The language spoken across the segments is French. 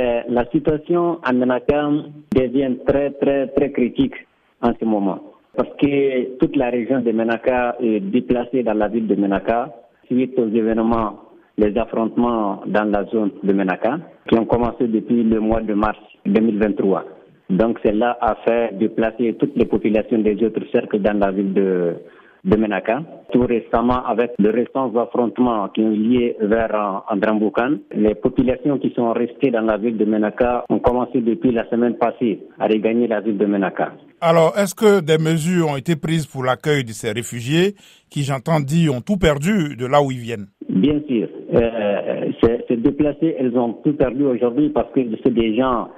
Euh, la situation à Menaka devient très, très, très critique en ce moment. Parce que toute la région de Menaka est déplacée dans la ville de Menaka suite aux événements, les affrontements dans la zone de Menaka qui ont commencé depuis le mois de mars 2023. Donc cela a fait déplacer toutes les populations des autres cercles dans la ville de, de Menaka. Tout récemment, avec les récents affrontements qui ont lié vers Andramboukan, les populations qui sont restées dans la ville de Menaka ont commencé depuis la semaine passée à regagner la ville de Menaka. Alors, est-ce que des mesures ont été prises pour l'accueil de ces réfugiés qui, j'entends dire, ont tout perdu de là où ils viennent? Bien sûr. Euh, ces déplacés, elles ont tout perdu aujourd'hui parce que c'est des gens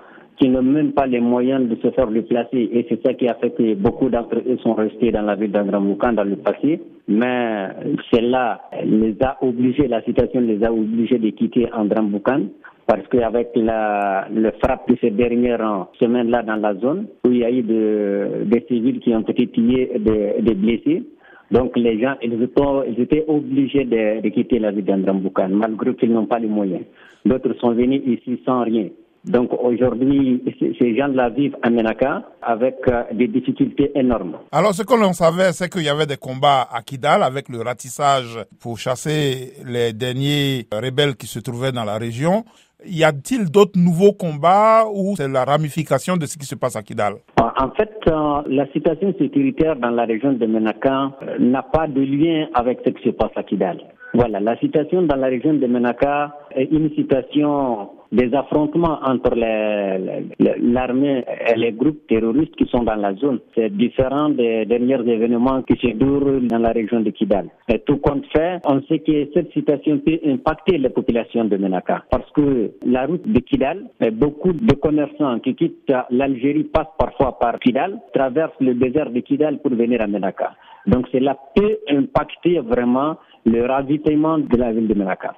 qui n'ont même pas les moyens de se faire déplacer. Et c'est ça qui a fait que beaucoup d'entre eux sont restés dans la ville d'Andramoukan dans le passé. Mais cela les a obligés, la situation les a obligés de quitter Andramboukan parce qu'avec la, le frappe de ces dernières semaines-là dans la zone, où il y a eu des civils qui ont été tués, des, blessés, donc les gens, ils étaient, ils étaient obligés de quitter la ville d'Andramboukan, malgré qu'ils n'ont pas les moyens. D'autres sont venus ici sans rien. Donc aujourd'hui, ces gens-là vivent à Menaka avec euh, des difficultés énormes. Alors ce que l'on savait, c'est qu'il y avait des combats à Kidal avec le ratissage pour chasser les derniers rebelles qui se trouvaient dans la région. Y a-t-il d'autres nouveaux combats ou c'est la ramification de ce qui se passe à Kidal? En fait, euh, la situation sécuritaire dans la région de Menaka euh, n'a pas de lien avec ce qui se passe à Kidal. Voilà, la situation dans la région de Menaka est une situation des affrontements entre l'armée et les groupes terroristes qui sont dans la zone. C'est différent des derniers événements qui se déroulent dans la région de Kidal. Et tout compte fait, on sait que cette situation peut impacter les populations de Menaka parce que la route de Kidal, beaucoup de commerçants qui quittent l'Algérie passent parfois par Kidal, traversent le désert de Kidal pour venir à Menaka. Donc cela peut impacter vraiment le ravitaillement de la ville de Menaka.